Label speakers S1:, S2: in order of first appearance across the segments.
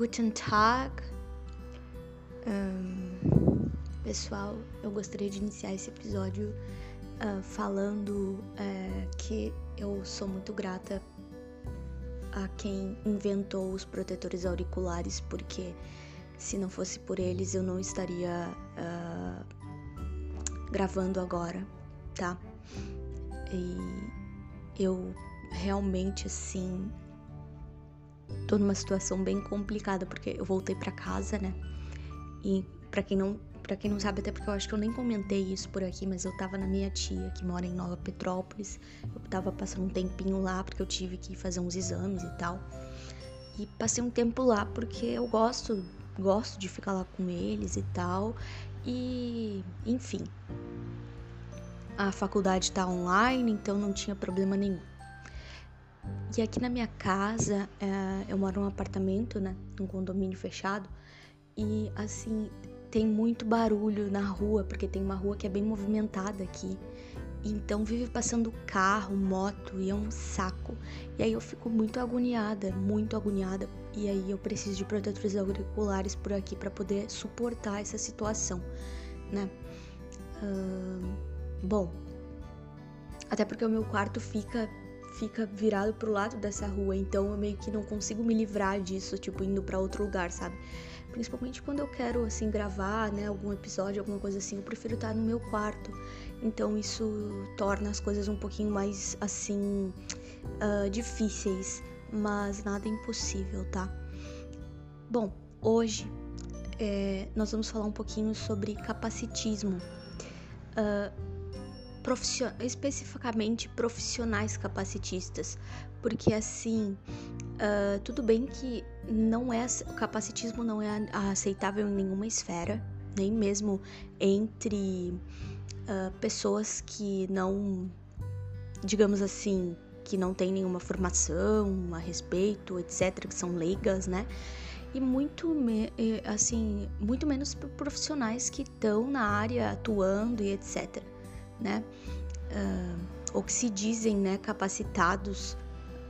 S1: Guten Tag. Um, pessoal, eu gostaria de iniciar esse episódio uh, falando uh, que eu sou muito grata a quem inventou os protetores auriculares, porque se não fosse por eles eu não estaria uh, gravando agora, tá? E eu realmente assim tô numa situação bem complicada porque eu voltei para casa, né? E para quem não para quem não sabe, até porque eu acho que eu nem comentei isso por aqui, mas eu tava na minha tia, que mora em Nova Petrópolis. Eu tava passando um tempinho lá porque eu tive que fazer uns exames e tal. E passei um tempo lá porque eu gosto, gosto de ficar lá com eles e tal. E, enfim. A faculdade tá online, então não tinha problema nenhum. E aqui na minha casa, é, eu moro num apartamento, né? Num condomínio fechado. E assim, tem muito barulho na rua, porque tem uma rua que é bem movimentada aqui. Então vive passando carro, moto e é um saco. E aí eu fico muito agoniada, muito agoniada. E aí eu preciso de protetores auriculares por aqui para poder suportar essa situação, né? Uh, bom, até porque o meu quarto fica fica virado pro lado dessa rua, então eu meio que não consigo me livrar disso, tipo indo para outro lugar, sabe? Principalmente quando eu quero, assim, gravar, né, algum episódio, alguma coisa assim, eu prefiro estar no meu quarto. Então isso torna as coisas um pouquinho mais, assim, uh, difíceis, mas nada impossível, tá? Bom, hoje é, nós vamos falar um pouquinho sobre capacitismo. Uh, especificamente profissionais capacitistas, porque assim, uh, tudo bem que não é o capacitismo não é aceitável em nenhuma esfera, nem mesmo entre uh, pessoas que não, digamos assim, que não têm nenhuma formação a respeito, etc, que são leigas, né? E muito assim, muito menos profissionais que estão na área atuando e etc, né? Uh, ou que se dizem, né, capacitados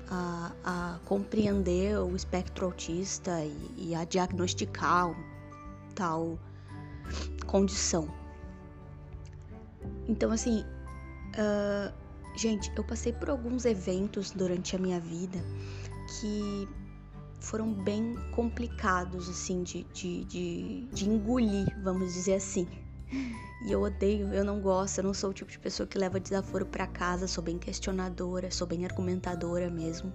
S1: a, a compreender o espectro autista e, e a diagnosticar tal condição. Então, assim, uh, gente, eu passei por alguns eventos durante a minha vida que foram bem complicados, assim, de, de, de, de engolir, vamos dizer assim. E eu odeio, eu não gosto, eu não sou o tipo de pessoa que leva desaforo para casa, sou bem questionadora, sou bem argumentadora mesmo.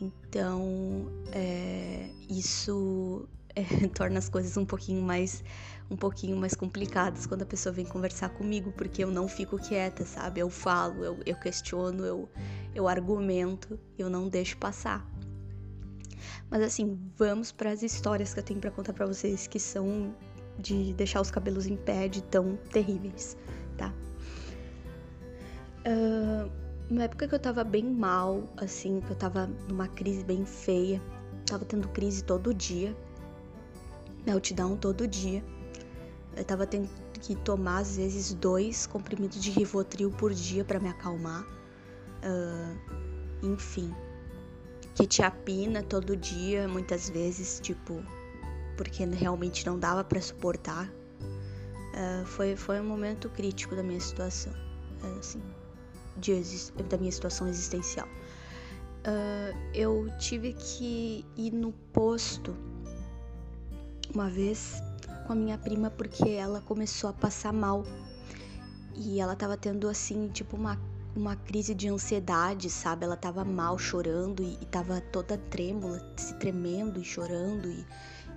S1: Então, é, isso é, torna as coisas um pouquinho mais um pouquinho mais complicadas quando a pessoa vem conversar comigo, porque eu não fico quieta, sabe? Eu falo, eu, eu questiono, eu, eu argumento, eu não deixo passar. Mas assim, vamos para as histórias que eu tenho para contar para vocês que são de deixar os cabelos em pé de tão terríveis, tá? Uh, uma época que eu tava bem mal, assim, que eu tava numa crise bem feia, tava tendo crise todo dia, meltdown todo dia. Eu tava tendo que tomar às vezes dois comprimidos de Rivotril por dia para me acalmar. Uh, enfim, quetiapina todo dia, muitas vezes, tipo, porque realmente não dava para suportar. Uh, foi, foi um momento crítico da minha situação, uh, assim, de, da minha situação existencial. Uh, eu tive que ir no posto uma vez com a minha prima porque ela começou a passar mal e ela tava tendo assim, tipo uma uma crise de ansiedade, sabe? Ela tava mal, chorando e, e tava toda trêmula, se tremendo e chorando e,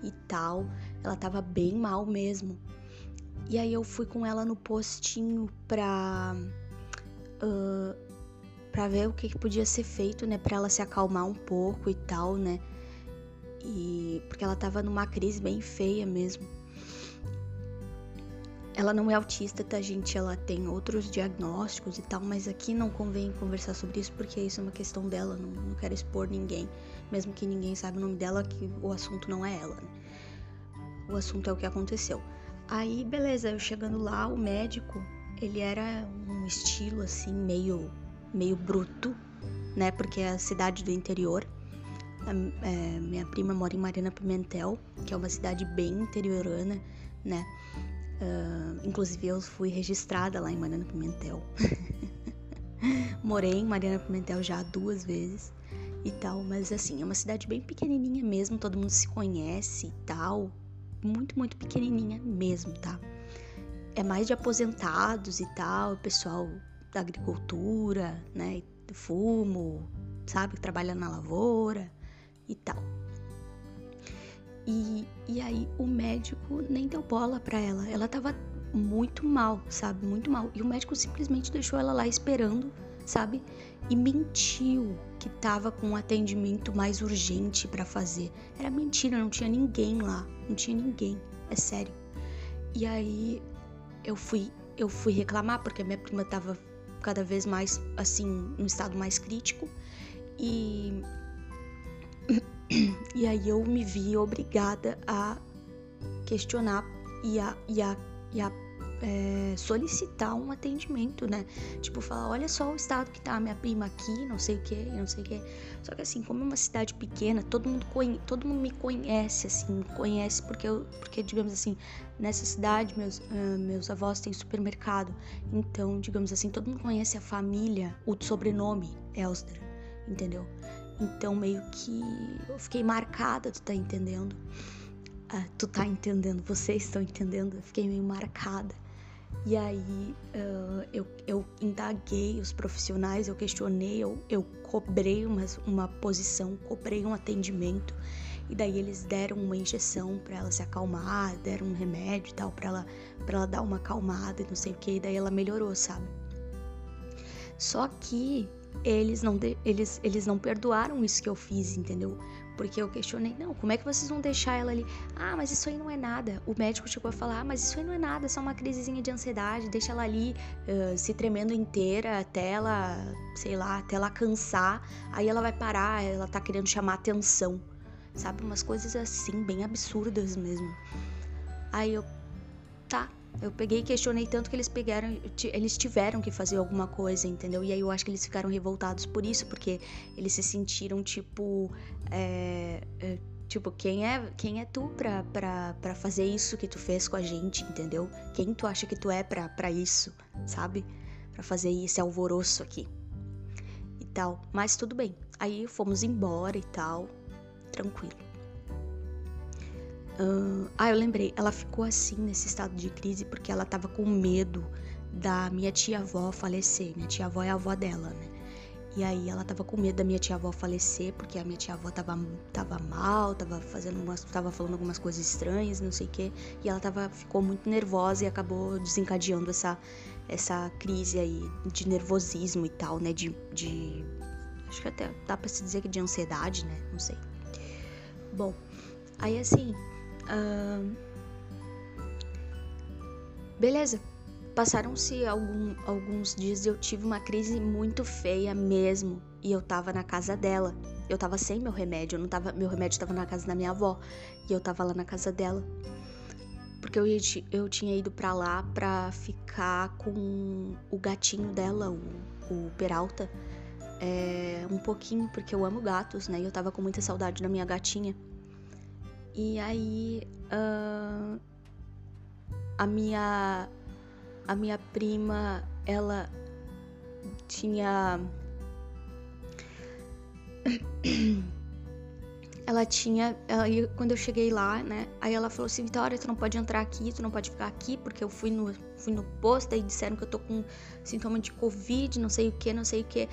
S1: e tal. Ela tava bem mal mesmo. E aí eu fui com ela no postinho pra. Uh, pra ver o que, que podia ser feito, né? Pra ela se acalmar um pouco e tal, né? E. Porque ela tava numa crise bem feia mesmo. Ela não é autista, tá, gente? Ela tem outros diagnósticos e tal, mas aqui não convém conversar sobre isso porque isso é uma questão dela, não, não quero expor ninguém, mesmo que ninguém saiba o nome dela, que o assunto não é ela, né? O assunto é o que aconteceu. Aí, beleza, eu chegando lá, o médico, ele era um estilo assim, meio, meio bruto, né? Porque é a cidade do interior. é, minha prima mora em Mariana Pimentel, que é uma cidade bem interiorana, né? Uh, inclusive eu fui registrada lá em Mariana Pimentel. Morei em Mariana Pimentel já duas vezes e tal, mas assim, é uma cidade bem pequenininha mesmo, todo mundo se conhece e tal. Muito, muito pequenininha mesmo, tá? É mais de aposentados e tal, pessoal da agricultura, né? Fumo, sabe? Que trabalha na lavoura e tal. E, e aí o médico nem deu bola pra ela. Ela tava muito mal, sabe? Muito mal. E o médico simplesmente deixou ela lá esperando, sabe? E mentiu que tava com um atendimento mais urgente para fazer. Era mentira, não tinha ninguém lá, não tinha ninguém, é sério. E aí eu fui, eu fui reclamar porque minha prima tava cada vez mais assim, no estado mais crítico. E e aí eu me vi obrigada a questionar e a, e a, e a é, solicitar um atendimento, né? Tipo, falar, olha só o estado que tá minha prima aqui, não sei o que, não sei o que. Só que assim, como é uma cidade pequena, todo mundo, conhe... todo mundo me conhece, assim, conhece porque eu, porque digamos assim, nessa cidade meus, uh, meus avós têm supermercado, então, digamos assim, todo mundo conhece a família, o sobrenome Elster, entendeu? Então meio que eu fiquei marcada, tu tá entendendo? Ah, tu tá entendendo, vocês estão entendendo? Eu fiquei meio marcada. E aí uh, eu, eu indaguei os profissionais, eu questionei, eu, eu cobrei uma, uma posição, cobrei um atendimento. E daí eles deram uma injeção para ela se acalmar, deram um remédio e tal para ela para ela dar uma acalmada e não sei o que, e daí ela melhorou, sabe? Só que eles não, eles, eles não perdoaram isso que eu fiz, entendeu? Porque eu questionei, não, como é que vocês vão deixar ela ali? Ah, mas isso aí não é nada. O médico chegou a falar, ah, mas isso aí não é nada, é só uma crisezinha de ansiedade, deixa ela ali uh, se tremendo inteira até ela, sei lá, até ela cansar, aí ela vai parar, ela tá querendo chamar atenção, sabe? Umas coisas assim, bem absurdas mesmo. Aí eu, eu peguei e questionei tanto que eles pegaram, eles tiveram que fazer alguma coisa, entendeu? E aí eu acho que eles ficaram revoltados por isso, porque eles se sentiram tipo. É, é, tipo, quem é, quem é tu pra, pra, pra fazer isso que tu fez com a gente, entendeu? Quem tu acha que tu é pra, pra isso, sabe? Pra fazer esse alvoroço aqui. E tal. Mas tudo bem. Aí fomos embora e tal. Tranquilo. Uh, ah, eu lembrei, ela ficou assim nesse estado de crise porque ela tava com medo da minha tia-avó falecer. Minha tia-avó é a avó dela, né? E aí ela tava com medo da minha tia-avó falecer porque a minha tia-avó tava, tava mal, tava fazendo umas, tava falando algumas coisas estranhas, não sei o quê. E ela tava, ficou muito nervosa e acabou desencadeando essa, essa crise aí de nervosismo e tal, né? De, de acho que até dá pra se dizer que de ansiedade, né? Não sei. Bom, aí assim, Uh, beleza. Passaram-se algum, alguns dias e eu tive uma crise muito feia mesmo. E eu tava na casa dela. Eu tava sem meu remédio. Eu não tava, meu remédio tava na casa da minha avó. E eu tava lá na casa dela. Porque eu, eu tinha ido pra lá pra ficar com o gatinho dela, o, o Peralta. É, um pouquinho, porque eu amo gatos, né? E eu tava com muita saudade da minha gatinha. E aí uh, a minha a minha prima ela tinha ela tinha ela, quando eu cheguei lá né aí ela falou assim Vitória tu não pode entrar aqui tu não pode ficar aqui porque eu fui no fui no posto e disseram que eu tô com sintoma de covid não sei o que não sei o que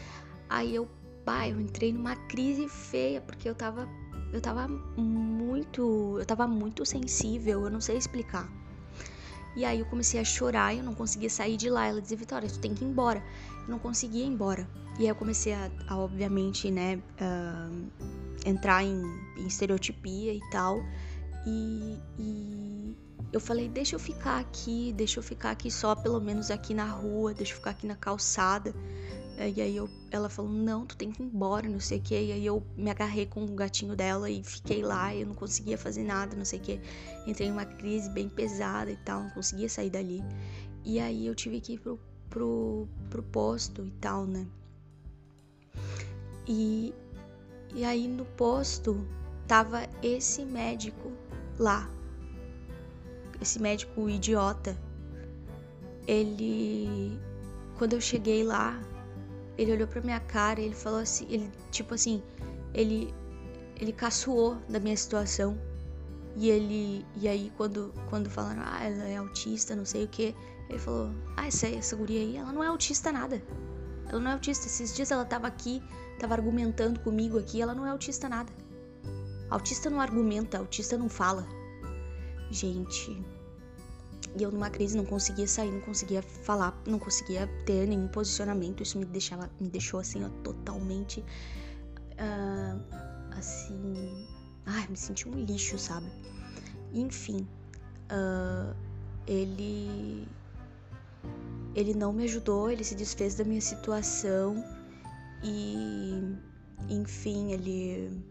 S1: aí eu pai eu entrei numa crise feia porque eu tava eu tava muito, eu tava muito sensível, eu não sei explicar. E aí eu comecei a chorar e eu não conseguia sair de lá. Ela dizia, Vitória, tu tem que ir embora. Eu não conseguia ir embora. E aí eu comecei a, a obviamente, né, uh, entrar em, em, estereotipia e tal. E, e eu falei, deixa eu ficar aqui, deixa eu ficar aqui só, pelo menos aqui na rua, deixa eu ficar aqui na calçada. E aí eu, ela falou, não, tu tem que ir embora, não sei o que. E aí eu me agarrei com o gatinho dela e fiquei lá, eu não conseguia fazer nada, não sei o que. Entrei em uma crise bem pesada e tal, não conseguia sair dali. E aí eu tive que ir pro, pro, pro posto e tal, né? E, E aí no posto tava esse médico lá. Esse médico idiota. Ele quando eu cheguei lá, ele olhou pra minha cara ele falou assim, ele tipo assim, ele ele caçoou da minha situação. E ele e aí quando quando falaram, ah, ela é autista, não sei o que, ele falou, ah, essa essa guria aí, ela não é autista nada. Ela não é autista. Esses dias ela tava aqui, tava argumentando comigo aqui, ela não é autista nada. Autista não argumenta, autista não fala. Gente, e eu numa crise não conseguia sair, não conseguia falar, não conseguia ter nenhum posicionamento. Isso me deixava, me deixou assim, ó, totalmente uh, assim, ai, me senti um lixo, sabe? Enfim, uh, ele ele não me ajudou, ele se desfez da minha situação e enfim, ele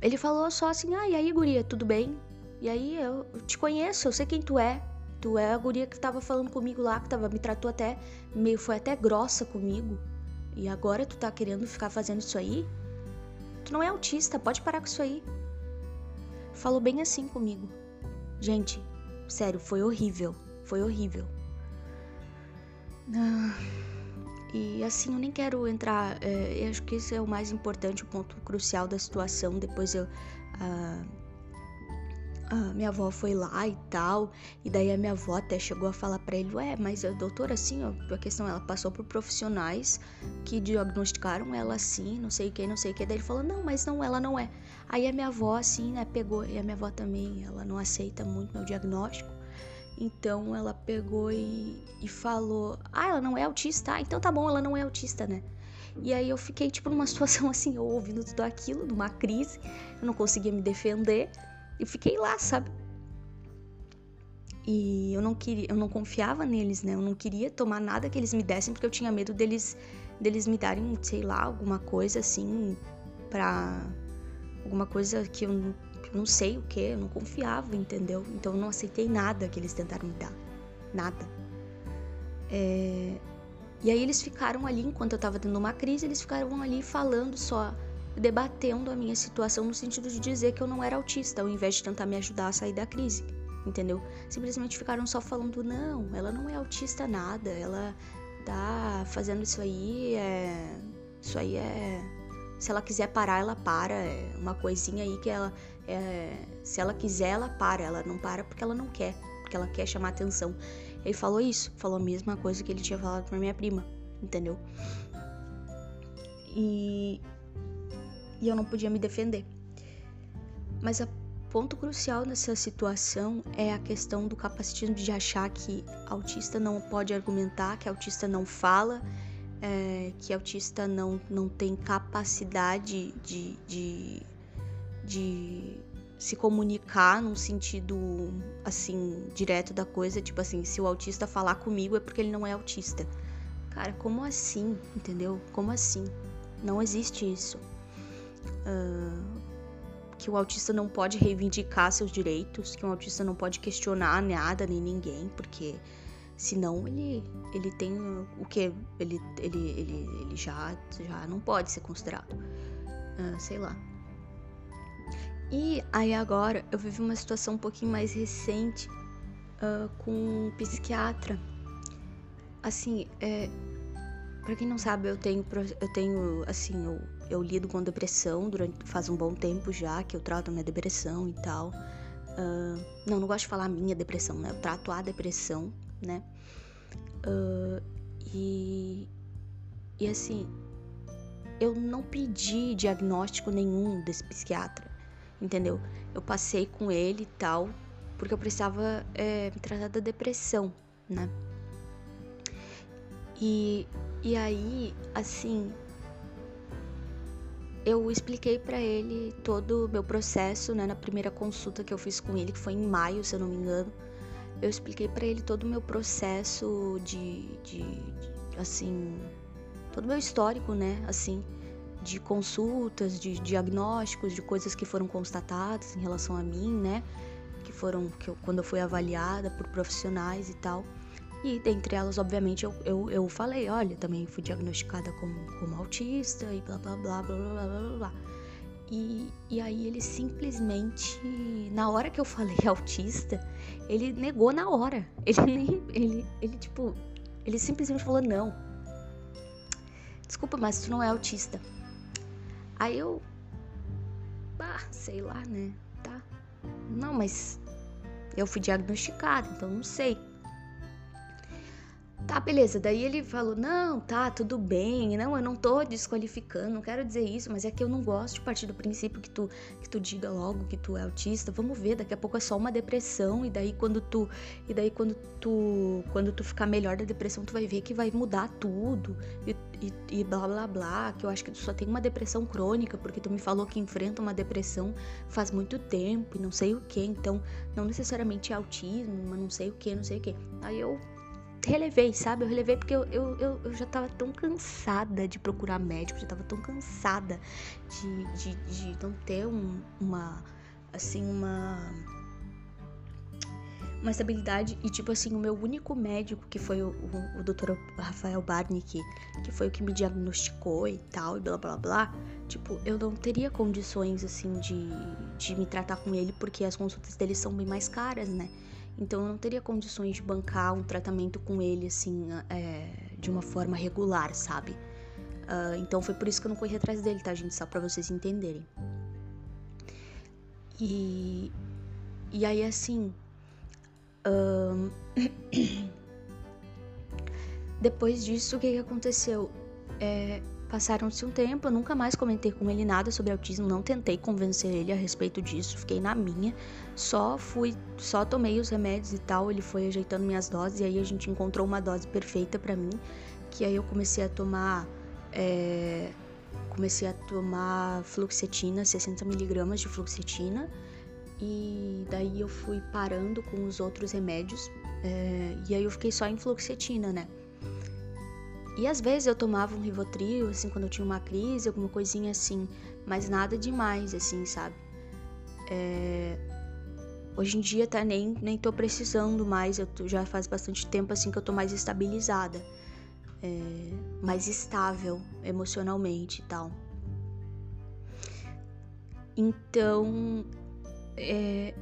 S1: ele falou só assim: "Ah, e aí, guria, tudo bem?" E aí eu, te conheço, eu sei quem tu é. Tu é a guria que tava falando comigo lá, que tava me tratou até meio foi até grossa comigo. E agora tu tá querendo ficar fazendo isso aí? Tu não é autista, pode parar com isso aí. Falou bem assim comigo. Gente, sério, foi horrível. Foi horrível. Ah, e assim, eu nem quero entrar. É, eu acho que esse é o mais importante, o ponto crucial da situação. Depois eu. Ah, a minha avó foi lá e tal, e daí a minha avó até chegou a falar para ele, ué, mas a doutora assim, ó, a questão ela passou por profissionais que diagnosticaram ela assim, não sei o que, não sei o que, daí ele falou, não, mas não, ela não é. Aí a minha avó assim, né, pegou, e a minha avó também, ela não aceita muito meu diagnóstico, então ela pegou e, e falou: Ah, ela não é autista? Ah, então tá bom, ela não é autista, né? E aí eu fiquei, tipo, numa situação assim, eu ouvindo tudo aquilo, numa crise, eu não conseguia me defender, e fiquei lá, sabe? E eu não queria, eu não confiava neles, né? Eu não queria tomar nada que eles me dessem porque eu tinha medo deles deles me darem, sei lá, alguma coisa assim pra alguma coisa que eu não sei o que, eu não confiava, entendeu? Então eu não aceitei nada que eles tentaram me dar. Nada. É... E aí eles ficaram ali, enquanto eu tava tendo uma crise, eles ficaram ali falando só, debatendo a minha situação no sentido de dizer que eu não era autista, ao invés de tentar me ajudar a sair da crise, entendeu? Simplesmente ficaram só falando, não, ela não é autista nada, ela tá fazendo isso aí, é... Isso aí é se ela quiser parar, ela para. É uma coisinha aí que ela. É, se ela quiser, ela para. Ela não para porque ela não quer. Porque ela quer chamar atenção. Ele falou isso. Falou a mesma coisa que ele tinha falado pra minha prima. Entendeu? E. E eu não podia me defender. Mas o ponto crucial nessa situação é a questão do capacitismo de achar que autista não pode argumentar, que autista não fala é, que autista não, não tem capacidade de, de, de se comunicar num sentido assim direto da coisa, tipo assim, se o autista falar comigo é porque ele não é autista. Cara, como assim? Entendeu? Como assim? Não existe isso. Uh, que o autista não pode reivindicar seus direitos, que o autista não pode questionar nada nem ninguém, porque Senão ele, ele tem o que? Ele, ele, ele, ele já, já não pode ser considerado. Uh, sei lá. E aí agora eu vivi uma situação um pouquinho mais recente uh, com um psiquiatra. Assim, é, para quem não sabe, eu tenho, eu tenho assim, eu, eu lido com depressão durante faz um bom tempo já que eu trato minha depressão e tal. Uh, não, não gosto de falar minha depressão, né? Eu trato a depressão né? Uh, e, e assim, eu não pedi diagnóstico nenhum desse psiquiatra, entendeu? Eu passei com ele e tal, porque eu precisava é, me tratar da depressão, né? E, e aí, assim, eu expliquei para ele todo o meu processo, né, na primeira consulta que eu fiz com ele, que foi em maio, se eu não me engano eu expliquei para ele todo o meu processo de, de, de, assim, todo o meu histórico, né, assim, de consultas, de diagnósticos, de coisas que foram constatadas em relação a mim, né, que foram que eu, quando eu fui avaliada por profissionais e tal. E dentre elas, obviamente, eu, eu, eu falei, olha, também fui diagnosticada como, como autista e blá blá blá blá blá blá blá. E, e aí ele simplesmente, na hora que eu falei autista, ele negou na hora. Ele nem. Ele, ele tipo. Ele simplesmente falou, não. Desculpa, mas tu não é autista. Aí eu. Ah, sei lá, né? Tá. Não, mas eu fui diagnosticada, então não sei. Tá, beleza. Daí ele falou: Não, tá, tudo bem. Não, eu não tô desqualificando, não quero dizer isso, mas é que eu não gosto de partir do princípio que tu, que tu diga logo que tu é autista. Vamos ver, daqui a pouco é só uma depressão. E daí quando tu. E daí quando tu. Quando tu ficar melhor da depressão, tu vai ver que vai mudar tudo. E, e, e blá blá blá. Que eu acho que tu só tem uma depressão crônica, porque tu me falou que enfrenta uma depressão faz muito tempo e não sei o que. Então, não necessariamente é autismo, mas não sei o que, não sei o que. Aí eu relevei, sabe? Eu relevei porque eu, eu, eu, já tava tão cansada de procurar médico, já tava tão cansada de, de, de não ter um, uma, assim, uma uma estabilidade e tipo assim o meu único médico que foi o, o, o Dr. Rafael Barnick que foi o que me diagnosticou e tal e blá blá blá tipo eu não teria condições assim de, de me tratar com ele porque as consultas dele são bem mais caras né então eu não teria condições de bancar um tratamento com ele assim é, de uma forma regular, sabe? Uh, então foi por isso que eu não corri atrás dele, tá, gente? Só pra vocês entenderem. E, e aí assim. Um, depois disso, o que, que aconteceu? É, Passaram-se um tempo, eu nunca mais comentei com ele nada sobre autismo, não tentei convencer ele a respeito disso, fiquei na minha, só fui, só tomei os remédios e tal, ele foi ajeitando minhas doses e aí a gente encontrou uma dose perfeita para mim, que aí eu comecei a tomar, é, comecei a tomar fluoxetina, 60 miligramas de fluoxetina, e daí eu fui parando com os outros remédios, é, e aí eu fiquei só em fluoxetina, né? E às vezes eu tomava um Rivotril, assim, quando eu tinha uma crise, alguma coisinha assim, mas nada demais, assim, sabe? É... Hoje em dia tá nem, nem tô precisando mais, eu tô, já faz bastante tempo assim que eu tô mais estabilizada, é... mais estável emocionalmente e tal. Então, é...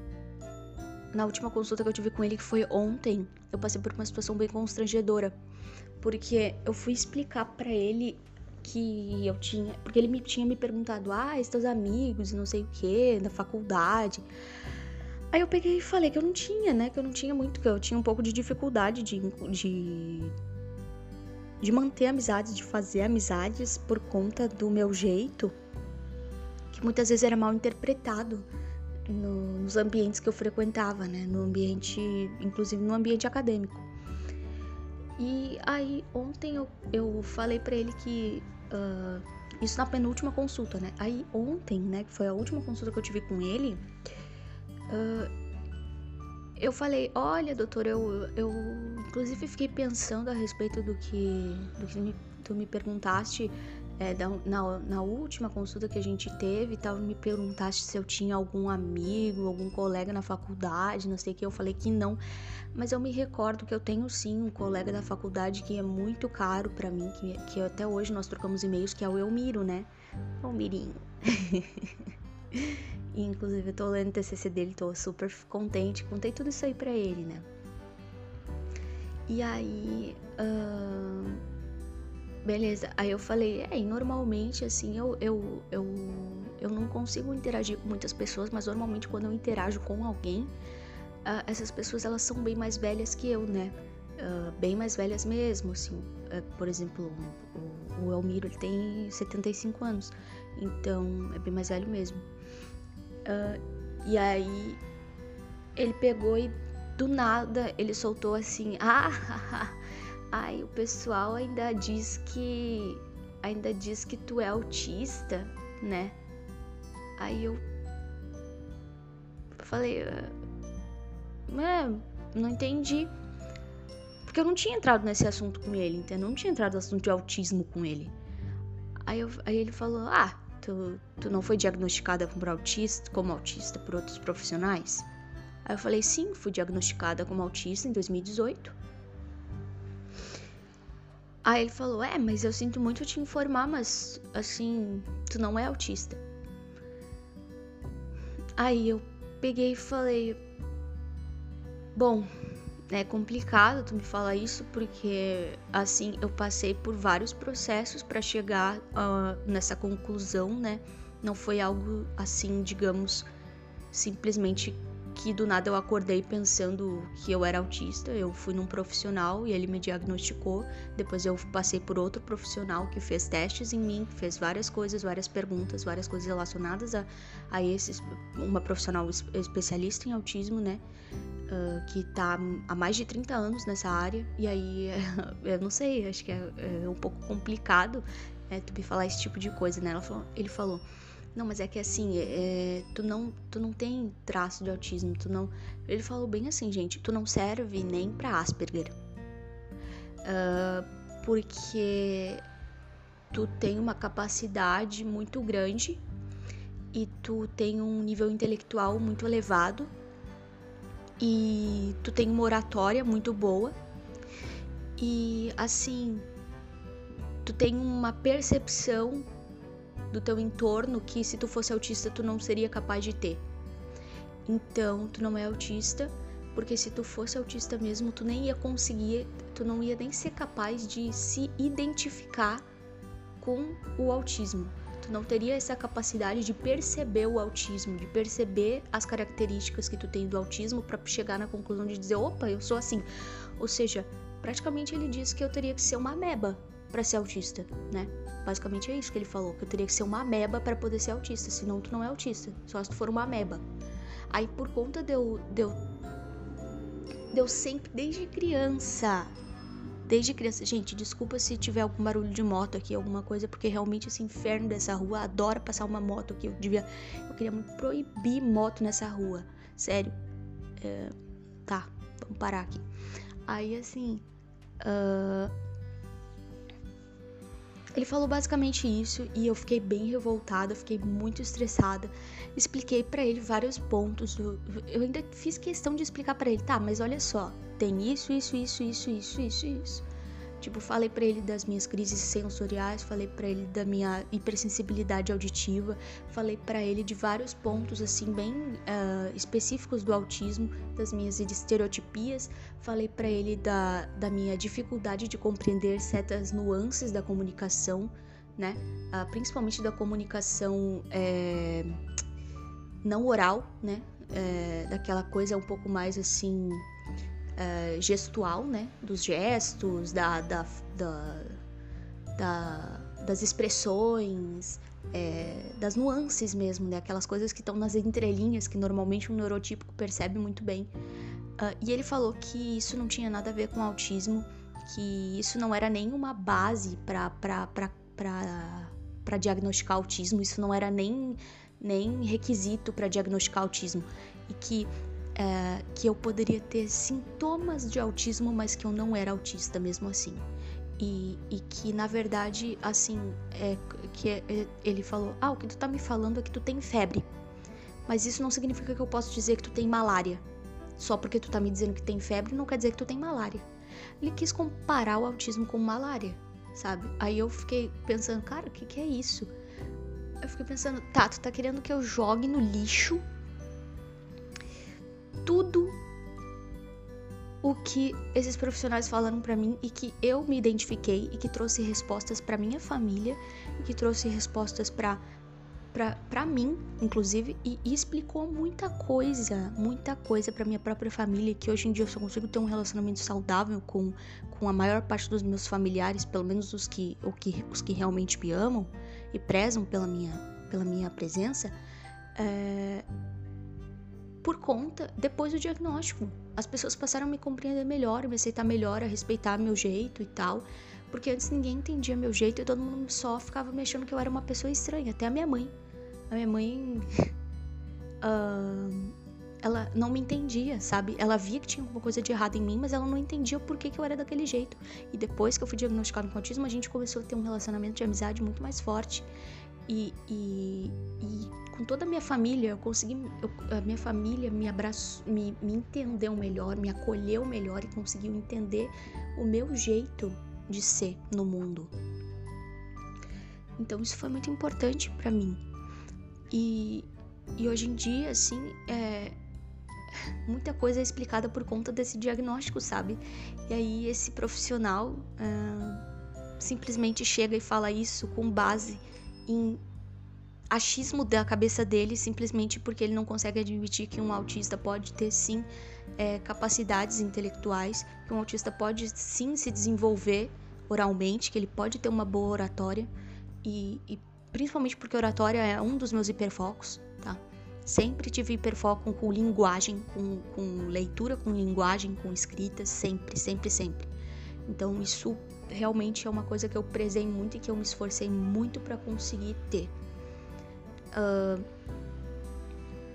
S1: na última consulta que eu tive com ele, que foi ontem, eu passei por uma situação bem constrangedora porque eu fui explicar para ele que eu tinha, porque ele me tinha me perguntado: "Ah, teus amigos, não sei o que, da faculdade". Aí eu peguei e falei que eu não tinha, né? Que eu não tinha muito, que eu tinha um pouco de dificuldade de de, de manter amizades, de fazer amizades por conta do meu jeito, que muitas vezes era mal interpretado no, nos ambientes que eu frequentava, né? No ambiente, inclusive no ambiente acadêmico. E aí ontem eu, eu falei para ele que uh, isso na penúltima consulta, né? Aí ontem, né, que foi a última consulta que eu tive com ele, uh, eu falei, olha, doutor, eu, eu inclusive fiquei pensando a respeito do que, do que tu me perguntaste é, na, na última consulta que a gente teve tal, me perguntaste se eu tinha algum amigo, algum colega na faculdade, não sei o que, eu falei que não, mas eu me recordo que eu tenho sim um colega da faculdade que é muito caro para mim, que, que até hoje nós trocamos e-mails, que é o Elmiro, né? O Mirinho. inclusive eu tô lendo o TCC dele, tô super contente, contei tudo isso aí pra ele, né? E aí... Uh Beleza, aí eu falei, é, e normalmente assim eu, eu, eu, eu não consigo interagir com muitas pessoas, mas normalmente quando eu interajo com alguém, uh, essas pessoas elas são bem mais velhas que eu, né? Uh, bem mais velhas mesmo, assim. Uh, por exemplo, o, o Elmiro ele tem 75 anos, então é bem mais velho mesmo. e aí ele pegou e do nada ele soltou assim, ah, Ai, o pessoal ainda diz que. Ainda diz que tu é autista, né? Aí eu. Falei. É, não entendi. Porque eu não tinha entrado nesse assunto com ele, entendeu? Não tinha entrado no assunto de autismo com ele. Aí, eu, aí ele falou: Ah, tu, tu não foi diagnosticada como autista, como autista por outros profissionais? Aí eu falei: Sim, fui diagnosticada como autista em 2018. Aí ele falou: É, mas eu sinto muito te informar, mas assim, tu não é autista. Aí eu peguei e falei: Bom, é complicado tu me falar isso porque assim eu passei por vários processos para chegar uh, nessa conclusão, né? Não foi algo assim, digamos, simplesmente que do nada eu acordei pensando que eu era autista. Eu fui num profissional e ele me diagnosticou. Depois eu passei por outro profissional que fez testes em mim, fez várias coisas, várias perguntas, várias coisas relacionadas a, a esses. Uma profissional especialista em autismo, né? Uh, que tá há mais de 30 anos nessa área. E aí, eu não sei, acho que é, é um pouco complicado é, tu me falar esse tipo de coisa, né? Falou, ele falou não, mas é que assim, é, tu, não, tu não tem traço de autismo, tu não. Ele falou bem assim, gente, tu não serve nem pra Asperger. Uh, porque tu tem uma capacidade muito grande e tu tem um nível intelectual muito elevado e tu tem uma oratória muito boa e assim tu tem uma percepção do teu entorno que se tu fosse autista tu não seria capaz de ter. Então, tu não é autista, porque se tu fosse autista mesmo, tu nem ia conseguir, tu não ia nem ser capaz de se identificar com o autismo. Tu não teria essa capacidade de perceber o autismo, de perceber as características que tu tem do autismo para chegar na conclusão de dizer, opa, eu sou assim. Ou seja, praticamente ele disse que eu teria que ser uma ameba para ser autista, né? Basicamente é isso que ele falou, que eu teria que ser uma ameba para poder ser autista, senão tu não é autista, só se tu for uma ameba. Aí por conta de eu, de eu, de eu sempre, desde criança, desde criança, gente, desculpa se tiver algum barulho de moto aqui, alguma coisa, porque realmente esse inferno dessa rua adora passar uma moto aqui, eu devia, eu queria muito proibir moto nessa rua, sério. É, tá, vamos parar aqui. Aí assim, uh, ele falou basicamente isso e eu fiquei bem revoltada, fiquei muito estressada. Expliquei para ele vários pontos. Eu, eu ainda fiz questão de explicar para ele, tá, mas olha só, tem isso, isso, isso, isso, isso, isso, isso. Tipo, falei para ele das minhas crises sensoriais, falei para ele da minha hipersensibilidade auditiva, falei para ele de vários pontos assim bem uh, específicos do autismo, das minhas estereotipias, falei para ele da, da minha dificuldade de compreender certas nuances da comunicação, né? Uh, principalmente da comunicação é, não oral, né? É, daquela coisa um pouco mais assim uh, gestual, né? Dos gestos, da, da, da, da das expressões, é, das nuances mesmo, né? Aquelas coisas que estão nas entrelinhas que normalmente um neurotípico percebe muito bem. Uh, e ele falou que isso não tinha nada a ver com autismo, que isso não era nenhuma base para diagnosticar autismo, isso não era nem, nem requisito para diagnosticar autismo. E que é, que eu poderia ter sintomas de autismo, mas que eu não era autista mesmo assim. E, e que na verdade, assim, é, que é, ele falou: Ah, o que tu tá me falando é que tu tem febre. Mas isso não significa que eu posso dizer que tu tem malária. Só porque tu tá me dizendo que tem febre não quer dizer que tu tem malária. Ele quis comparar o autismo com malária, sabe? Aí eu fiquei pensando, cara, o que, que é isso? Eu fiquei pensando, tá, tu tá querendo que eu jogue no lixo tudo o que esses profissionais falaram para mim e que eu me identifiquei e que trouxe respostas para minha família e que trouxe respostas para para mim, inclusive, e, explicou muita coisa, muita coisa para minha própria família, que hoje em dia eu só consigo ter um relacionamento saudável com, com a maior parte dos meus familiares, pelo menos os que, o que, os que realmente me amam e prezam pela minha, pela minha presença. É, por conta depois do diagnóstico. As pessoas passaram a me compreender melhor, me aceitar melhor, a respeitar meu jeito e tal. Porque antes ninguém entendia meu jeito e todo mundo só ficava me achando que eu era uma pessoa estranha. Até a minha mãe. A minha mãe. uh, ela não me entendia, sabe? Ela via que tinha alguma coisa de errado em mim, mas ela não entendia o porquê que eu era daquele jeito. E depois que eu fui diagnosticado com autismo, a gente começou a ter um relacionamento de amizade muito mais forte. E, e, e com toda a minha família, eu consegui. Eu, a minha família me abraçou, me, me entendeu melhor, me acolheu melhor e conseguiu entender o meu jeito de ser no mundo. Então isso foi muito importante para mim. E, e hoje em dia, assim, é, muita coisa é explicada por conta desse diagnóstico, sabe? E aí esse profissional uh, simplesmente chega e fala isso com base em achismo da cabeça dele, simplesmente porque ele não consegue admitir que um autista pode ter sim é, capacidades intelectuais, que um autista pode sim se desenvolver oralmente, que ele pode ter uma boa oratória e, e principalmente porque oratória é um dos meus hiperfocos, tá? Sempre tive hiperfoco com linguagem, com, com leitura, com linguagem, com escrita, sempre, sempre, sempre. Então isso realmente é uma coisa que eu prezei muito e que eu me esforcei muito para conseguir ter. Uh,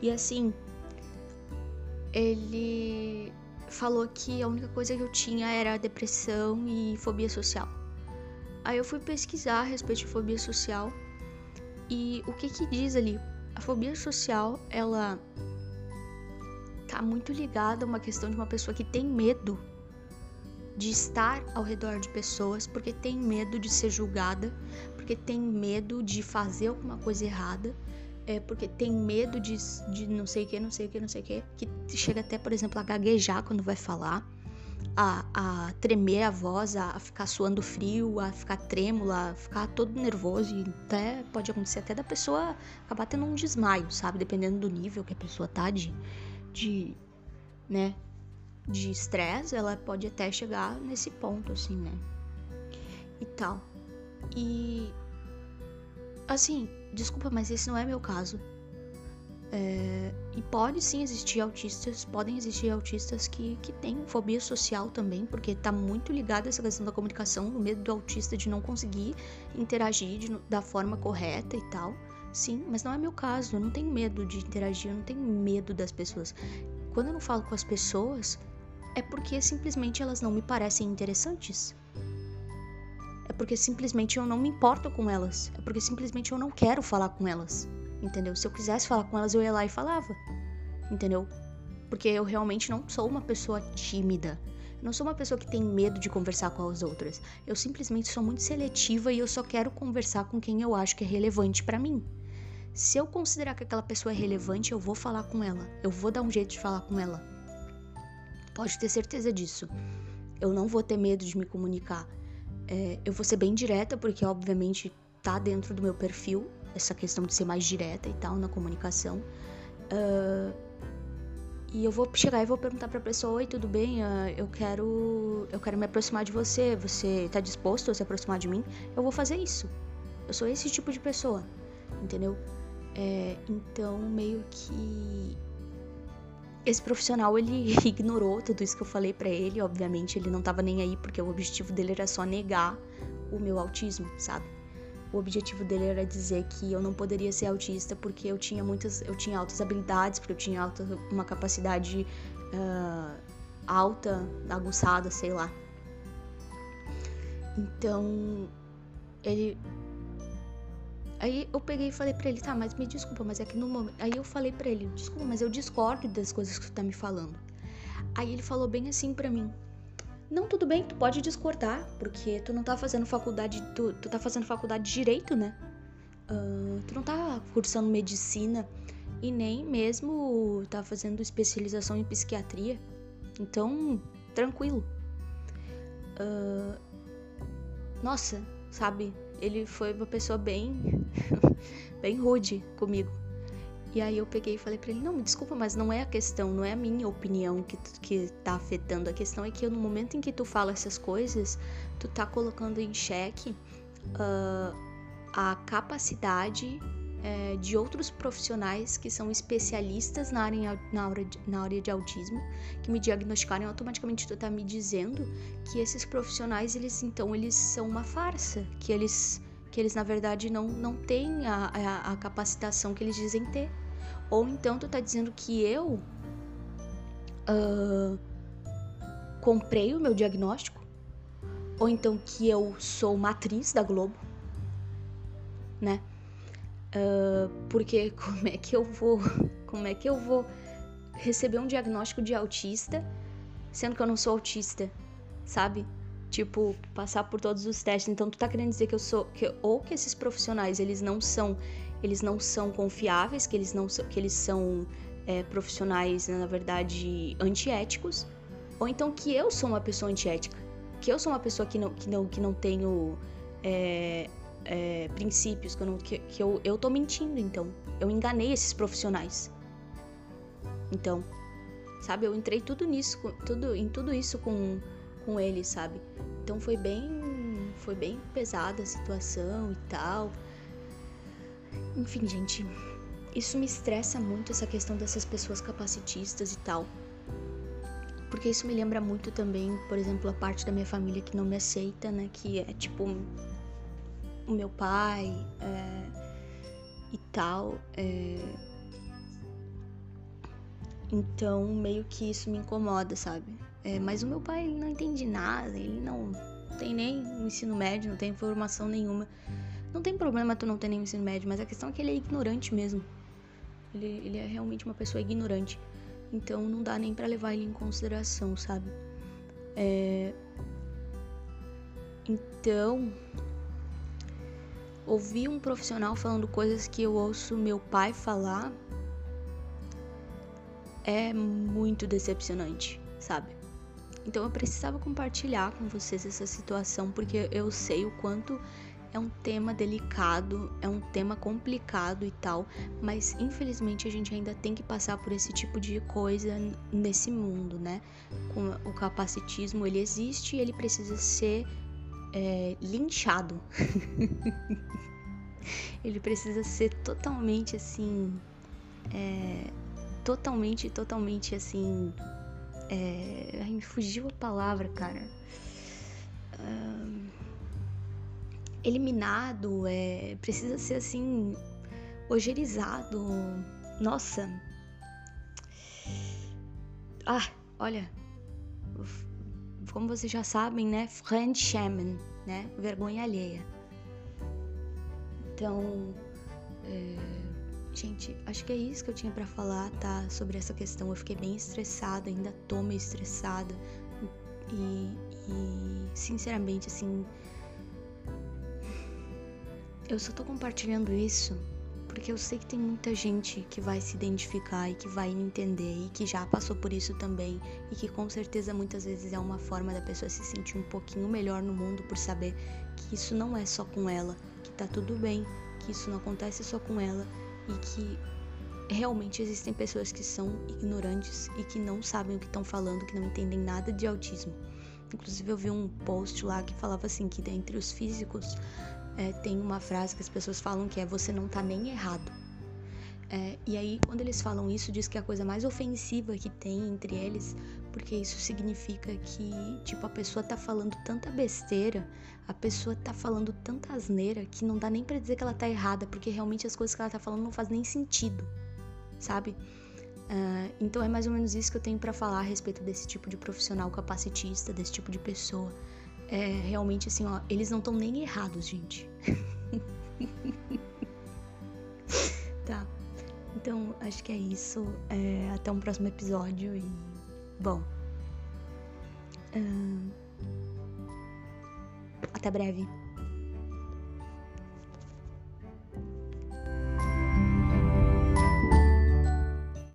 S1: e assim, ele falou que a única coisa que eu tinha era depressão e fobia social. Aí eu fui pesquisar a respeito de fobia social e o que que diz ali? A fobia social, ela tá muito ligada a uma questão de uma pessoa que tem medo de estar ao redor de pessoas, porque tem medo de ser julgada, porque tem medo de fazer alguma coisa errada, é porque tem medo de, de não sei o que, não sei o que, não sei o que, que chega até, por exemplo, a gaguejar quando vai falar a, a tremer a voz, a, ficar suando frio, a ficar trêmula, a ficar todo nervoso e até pode acontecer até da pessoa acabar tendo um desmaio, sabe? Dependendo do nível que a pessoa tá de, de né, de estresse, ela pode até chegar nesse ponto, assim, né? E tal. E assim, desculpa, mas esse não é meu caso. É, e pode sim existir autistas, podem existir autistas que, que têm fobia social também, porque está muito ligada essa questão da comunicação, o medo do autista de não conseguir interagir de, da forma correta e tal. Sim, mas não é meu caso, eu não tenho medo de interagir, eu não tenho medo das pessoas. Quando eu não falo com as pessoas, é porque simplesmente elas não me parecem interessantes. É porque simplesmente eu não me importo com elas. É porque simplesmente eu não quero falar com elas entendeu? Se eu quisesse falar com elas, eu ia lá e falava, entendeu? Porque eu realmente não sou uma pessoa tímida. Não sou uma pessoa que tem medo de conversar com as outras. Eu simplesmente sou muito seletiva e eu só quero conversar com quem eu acho que é relevante para mim. Se eu considerar que aquela pessoa é relevante, eu vou falar com ela. Eu vou dar um jeito de falar com ela. Pode ter certeza disso. Eu não vou ter medo de me comunicar. É, eu vou ser bem direta, porque obviamente tá dentro do meu perfil essa questão de ser mais direta e tal na comunicação. Uh, e eu vou chegar e vou perguntar para a pessoa: Oi, tudo bem? Uh, eu quero eu quero me aproximar de você. Você está disposto a se aproximar de mim? Eu vou fazer isso. Eu sou esse tipo de pessoa, entendeu? É, então, meio que esse profissional ele ignorou tudo isso que eu falei para ele. Obviamente, ele não tava nem aí porque o objetivo dele era só negar o meu autismo, sabe? o objetivo dele era dizer que eu não poderia ser autista porque eu tinha muitas, eu tinha altas habilidades, porque eu tinha alta, uma capacidade uh, alta, aguçada, sei lá. Então, ele Aí eu peguei e falei para ele, tá, mas me desculpa, mas é que no momento. Aí eu falei para ele, desculpa, mas eu discordo das coisas que tu tá me falando. Aí ele falou bem assim para mim: não, tudo bem, tu pode discordar, porque tu não tá fazendo faculdade, tu, tu tá fazendo faculdade de direito, né? Uh, tu não tá cursando medicina e nem mesmo tá fazendo especialização em psiquiatria. Então, tranquilo. Uh, nossa, sabe? Ele foi uma pessoa bem, bem rude comigo. E aí eu peguei e falei para ele: "Não, me desculpa, mas não é a questão, não é a minha opinião que que tá afetando. A questão é que no momento em que tu fala essas coisas, tu tá colocando em xeque uh, a capacidade é, de outros profissionais que são especialistas na área, na, área de, na área de autismo, que me diagnosticaram automaticamente tu tá me dizendo que esses profissionais, eles então, eles são uma farsa, que eles que eles na verdade não, não têm a, a, a capacitação que eles dizem ter. Ou então tu tá dizendo que eu uh, comprei o meu diagnóstico, ou então que eu sou matriz da Globo, né? Uh, porque como é que eu vou, como é que eu vou receber um diagnóstico de autista, sendo que eu não sou autista, sabe? Tipo, passar por todos os testes. Então tu tá querendo dizer que eu sou que ou que esses profissionais, eles não são eles não são confiáveis, que eles não que eles são é, profissionais, na verdade, antiéticos, ou então que eu sou uma pessoa antiética, que eu sou uma pessoa que não que não que não tenho é, é, princípios, que, eu, não, que, que eu, eu tô mentindo, então. Eu enganei esses profissionais. Então, sabe, eu entrei tudo nisso, tudo, em tudo isso com, com ele, sabe? Então foi bem, foi bem pesada a situação e tal. Enfim, gente, isso me estressa muito essa questão dessas pessoas capacitistas e tal. Porque isso me lembra muito também, por exemplo, a parte da minha família que não me aceita, né? Que é tipo o meu pai é, e tal. É... Então, meio que isso me incomoda, sabe? É, mas o meu pai, ele não entende nada, ele não tem nem ensino médio, não tem formação nenhuma. Não tem problema tu não ter nem ensino médio, mas a questão é que ele é ignorante mesmo. Ele, ele é realmente uma pessoa ignorante. Então não dá nem para levar ele em consideração, sabe? É... Então, ouvir um profissional falando coisas que eu ouço meu pai falar é muito decepcionante, sabe? Então eu precisava compartilhar com vocês essa situação porque eu sei o quanto é um tema delicado, é um tema complicado e tal, mas infelizmente a gente ainda tem que passar por esse tipo de coisa nesse mundo, né? O capacitismo ele existe e ele precisa ser é, linchado. ele precisa ser totalmente assim. É, totalmente, totalmente assim. É, ai, me fugiu a palavra, cara. eliminado, é, precisa ser assim. Ogerizado. Nossa. Ah, olha, como vocês já sabem, né? Fremdschämen, né? Vergonha alheia. Então, é... gente, acho que é isso que eu tinha para falar, tá? Sobre essa questão. Eu fiquei bem estressada, ainda tô meio estressada. E, e sinceramente, assim, eu só tô compartilhando isso porque eu sei que tem muita gente que vai se identificar e que vai me entender e que já passou por isso também e que com certeza muitas vezes é uma forma da pessoa se sentir um pouquinho melhor no mundo por saber que isso não é só com ela, que tá tudo bem, que isso não acontece só com ela e que realmente existem pessoas que são ignorantes e que não sabem o que estão falando, que não entendem nada de autismo. Inclusive eu vi um post lá que falava assim que dentre os físicos é, tem uma frase que as pessoas falam que é você não tá nem errado. É, e aí, quando eles falam isso, diz que a coisa mais ofensiva que tem entre eles, porque isso significa que, tipo, a pessoa tá falando tanta besteira, a pessoa tá falando tanta asneira, que não dá nem pra dizer que ela tá errada, porque realmente as coisas que ela tá falando não fazem nem sentido, sabe? Uh, então é mais ou menos isso que eu tenho para falar a respeito desse tipo de profissional capacitista, desse tipo de pessoa é realmente assim, ó, eles não estão nem errados, gente. tá. Então, acho que é isso. É, até um próximo episódio e. Bom. Uh, até breve.